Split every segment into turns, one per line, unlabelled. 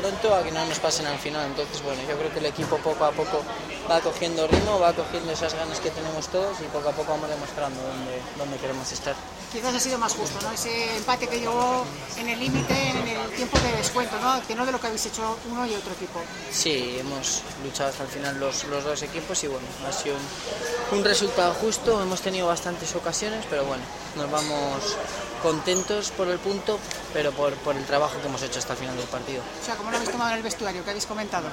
Pronto a que no nos pasen al final. Entonces, bueno, yo creo que el equipo poco a poco va cogiendo ritmo, va cogiendo esas ganas que tenemos todos y poco a poco vamos demostrando dónde, dónde queremos estar.
Quizás ha sido más justo, ¿no? Ese empate que llegó en el límite, en el tiempo de descuento, ¿no? Que no de lo que habéis hecho uno y otro equipo.
Sí, hemos luchado hasta el final los, los dos equipos y bueno, ha sido un, un resultado justo. Hemos tenido bastantes ocasiones, pero bueno, nos vamos contentos por el punto, pero por, por el trabajo que hemos hecho hasta el final del partido.
O sea, ¿cómo lo habéis tomado en el vestuario? ¿Qué habéis comentado?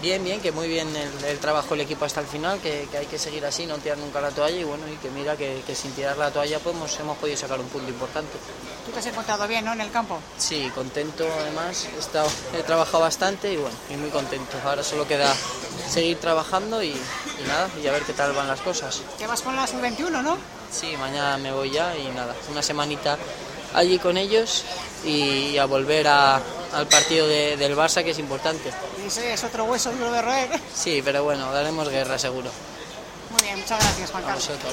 Bien, bien, que muy bien el, el trabajo del equipo hasta el final, que, que hay que seguir así, no tirar nunca la toalla y bueno, y que mira que, que sin tirar la toalla pues hemos, hemos podido sacar un punto importante.
Tú te has encontrado bien, ¿no? En el campo.
Sí, contento además, he, estado- he trabajado bastante y bueno, y muy contento. Ahora solo queda seguir trabajando y, y nada, y a ver qué tal van las cosas.
Que vas con la sub-21, ¿no?
Sí, mañana me voy ya y nada, una semanita allí con ellos y a volver a- al partido de- del Barça que es importante.
Ese es otro hueso duro de roer.
Sí, pero bueno, daremos guerra seguro.
Muy bien, muchas gracias, Juan
A
Carlos.
vosotros.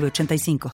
906985.